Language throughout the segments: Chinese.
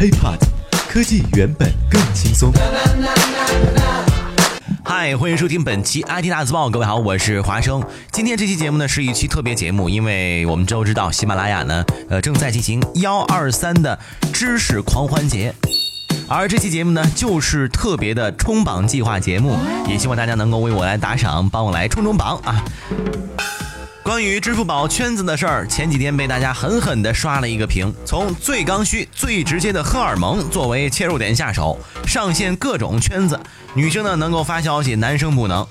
HiPod，科技原本更轻松。嗨，欢迎收听本期 IT 大字报。各位好，我是华生。今天这期节目呢是一期特别节目，因为我们都知道喜马拉雅呢，呃，正在进行幺二三的知识狂欢节，而这期节目呢就是特别的冲榜计划节目，也希望大家能够为我来打赏，帮我来冲冲榜啊。关于支付宝圈子的事儿，前几天被大家狠狠地刷了一个屏。从最刚需、最直接的荷尔蒙作为切入点下手，上线各种圈子。女生呢能够发消息，男生不能。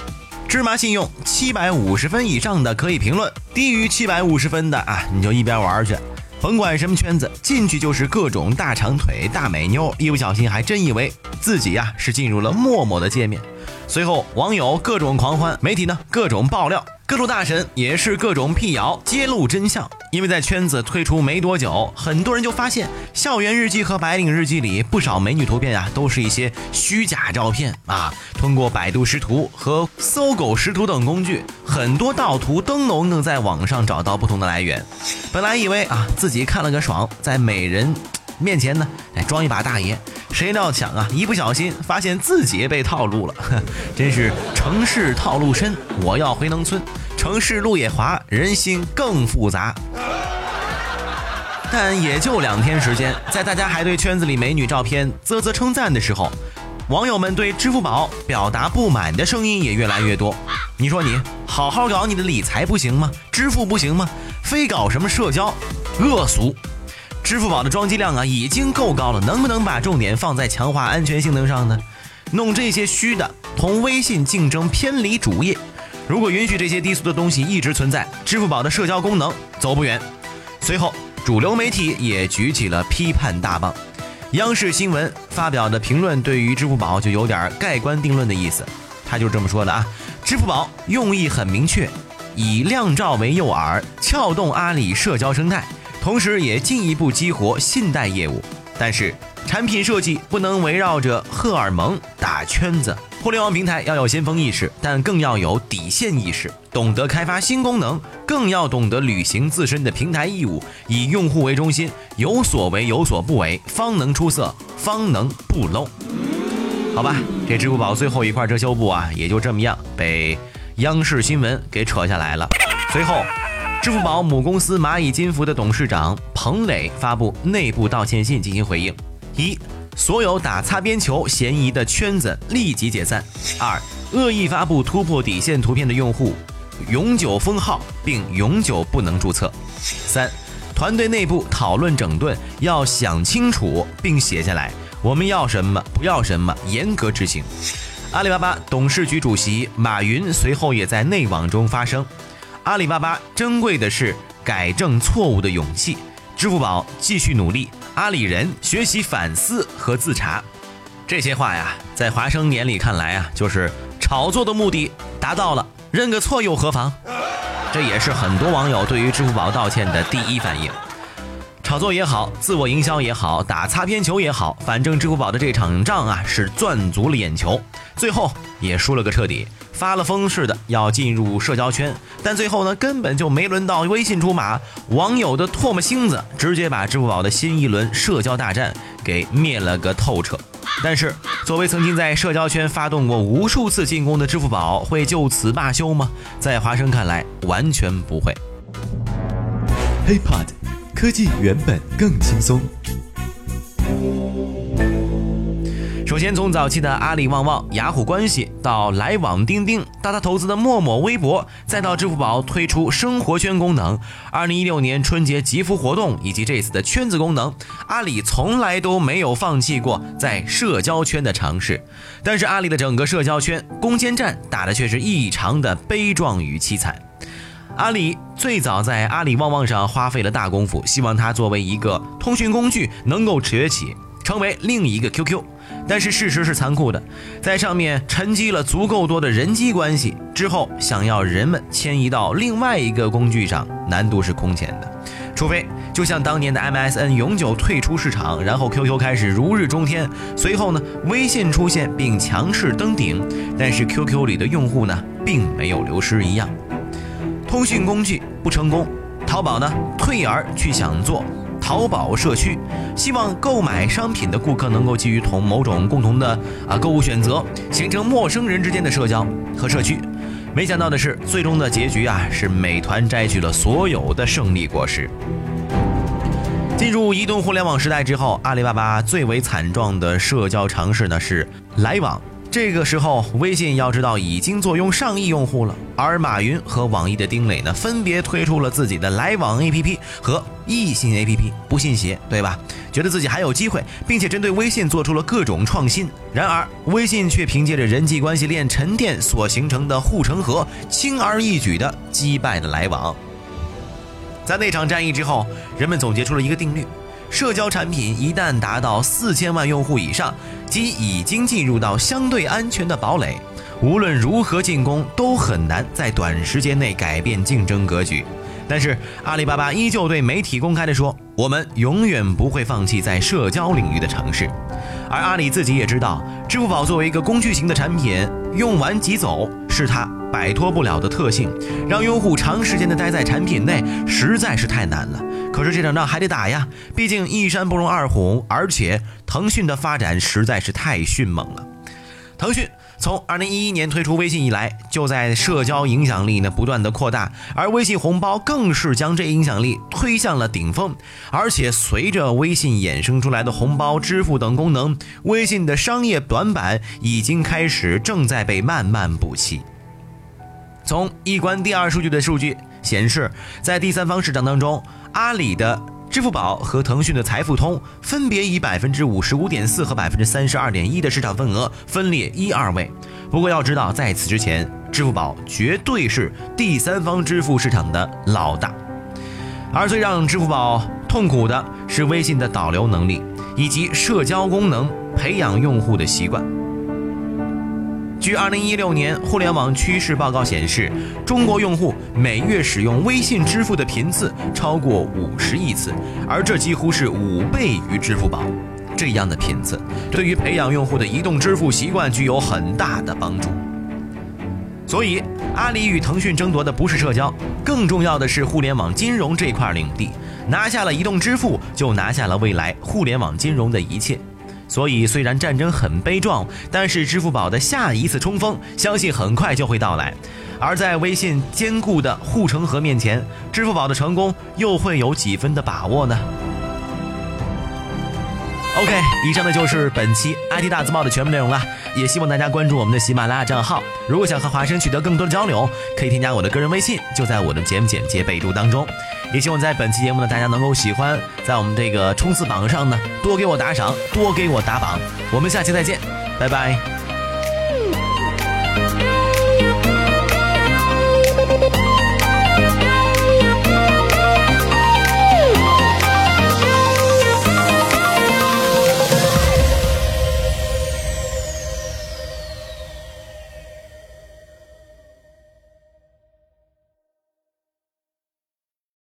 芝麻信用七百五十分以上的可以评论，低于七百五十分的啊，你就一边玩去。甭管什么圈子，进去就是各种大长腿、大美妞，一不小心还真以为自己呀是进入了陌陌的界面。随后网友各种狂欢，媒体呢各种爆料。各路大神也是各种辟谣，揭露真相。因为在圈子推出没多久，很多人就发现《校园日记》和《白领日记》里不少美女图片啊，都是一些虚假照片啊。通过百度识图和搜狗识图等工具，很多盗图都能在网上找到不同的来源。本来以为啊自己看了个爽，在美人面前呢，哎装一把大爷。谁料想啊，一不小心发现自己被套路了，真是城市套路深。我要回农村，城市路也滑，人心更复杂。但也就两天时间，在大家还对圈子里美女照片啧啧称赞的时候，网友们对支付宝表达不满的声音也越来越多。你说你好好搞你的理财不行吗？支付不行吗？非搞什么社交，恶俗。支付宝的装机量啊，已经够高了，能不能把重点放在强化安全性能上呢？弄这些虚的，同微信竞争偏离主业。如果允许这些低俗的东西一直存在，支付宝的社交功能走不远。随后，主流媒体也举起了批判大棒。央视新闻发表的评论对于支付宝就有点盖棺定论的意思，他就这么说的啊：支付宝用意很明确，以靓照为诱饵，撬动阿里社交生态。同时，也进一步激活信贷业务，但是产品设计不能围绕着荷尔蒙打圈子。互联网平台要有先锋意识，但更要有底线意识，懂得开发新功能，更要懂得履行自身的平台义务，以用户为中心，有所为有所不为，方能出色，方能不 low。好吧，这支付宝最后一块遮羞布啊，也就这么样被央视新闻给扯下来了。随后。支付宝母公司蚂蚁金服的董事长彭磊发布内部道歉信进行回应：一、所有打擦边球嫌疑的圈子立即解散；二、恶意发布突破底线图片的用户永久封号并永久不能注册；三、团队内部讨论整顿要想清楚并写下来，我们要什么不要什么，严格执行。阿里巴巴董事局主席马云随后也在内网中发声。阿里巴巴珍贵的是改正错误的勇气，支付宝继续努力，阿里人学习反思和自查。这些话呀，在华生眼里看来啊，就是炒作的目的达到了，认个错又何妨？这也是很多网友对于支付宝道歉的第一反应。炒作也好，自我营销也好，打擦边球也好，反正支付宝的这场仗啊，是赚足了眼球，最后也输了个彻底。发了疯似的要进入社交圈，但最后呢，根本就没轮到微信出马，网友的唾沫星子直接把支付宝的新一轮社交大战给灭了个透彻。但是，作为曾经在社交圈发动过无数次进攻的支付宝，会就此罢休吗？在华生看来，完全不会。HiPod，科技原本更轻松。首先，从早期的阿里旺旺、雅虎关系，到来往钉钉，到他投资的陌陌、微博，再到支付宝推出生活圈功能，二零一六年春节集福活动，以及这次的圈子功能，阿里从来都没有放弃过在社交圈的尝试。但是，阿里的整个社交圈攻坚战打的却是异常的悲壮与凄惨。阿里最早在阿里旺旺上花费了大功夫，希望它作为一个通讯工具能够崛起。成为另一个 QQ，但是事实是残酷的，在上面沉积了足够多的人机关系之后，想要人们迁移到另外一个工具上，难度是空前的。除非就像当年的 MSN 永久退出市场，然后 QQ 开始如日中天，随后呢，微信出现并强势登顶，但是 QQ 里的用户呢，并没有流失一样。通讯工具不成功，淘宝呢，退而去想做。淘宝社区，希望购买商品的顾客能够基于同某种共同的啊购物选择，形成陌生人之间的社交和社区。没想到的是，最终的结局啊是美团摘取了所有的胜利果实。进入移动互联网时代之后，阿里巴巴最为惨状的社交尝试呢是来往。这个时候，微信要知道已经坐拥上亿用户了，而马云和网易的丁磊呢，分别推出了自己的来往 APP 和易信 APP，不信邪，对吧？觉得自己还有机会，并且针对微信做出了各种创新。然而，微信却凭借着人际关系链沉淀所形成的护城河，轻而易举地击败了来往。在那场战役之后，人们总结出了一个定律。社交产品一旦达到四千万用户以上，即已经进入到相对安全的堡垒。无论如何进攻，都很难在短时间内改变竞争格局。但是阿里巴巴依旧对媒体公开的说：“我们永远不会放弃在社交领域的尝试。”而阿里自己也知道，支付宝作为一个工具型的产品，用完即走是它摆脱不了的特性，让用户长时间的待在产品内实在是太难了。可是这场仗还得打呀，毕竟一山不容二虎，而且腾讯的发展实在是太迅猛了。腾讯从二零一一年推出微信以来，就在社交影响力呢不断的扩大，而微信红包更是将这影响力推向了顶峰。而且随着微信衍生出来的红包、支付等功能，微信的商业短板已经开始正在被慢慢补齐。从一关第二数据的数据显示，在第三方市场当中。阿里的支付宝和腾讯的财付通分别以百分之五十五点四和百分之三十二点一的市场份额分列一二位。不过要知道，在此之前，支付宝绝对是第三方支付市场的老大。而最让支付宝痛苦的是微信的导流能力以及社交功能培养用户的习惯。据二零一六年互联网趋势报告显示，中国用户每月使用微信支付的频次超过五十亿次，而这几乎是五倍于支付宝。这样的频次对于培养用户的移动支付习惯具有很大的帮助。所以，阿里与腾讯争夺的不是社交，更重要的是互联网金融这块领地。拿下了移动支付，就拿下了未来互联网金融的一切。所以，虽然战争很悲壮，但是支付宝的下一次冲锋，相信很快就会到来。而在微信坚固的护城河面前，支付宝的成功又会有几分的把握呢？OK，以上呢就是本期 IT 大字报的全部内容了。也希望大家关注我们的喜马拉雅账号。如果想和华生取得更多的交流，可以添加我的个人微信，就在我的节目简介备注当中。也希望在本期节目呢，大家能够喜欢，在我们这个冲刺榜上呢，多给我打赏，多给我打榜。我们下期再见，拜拜。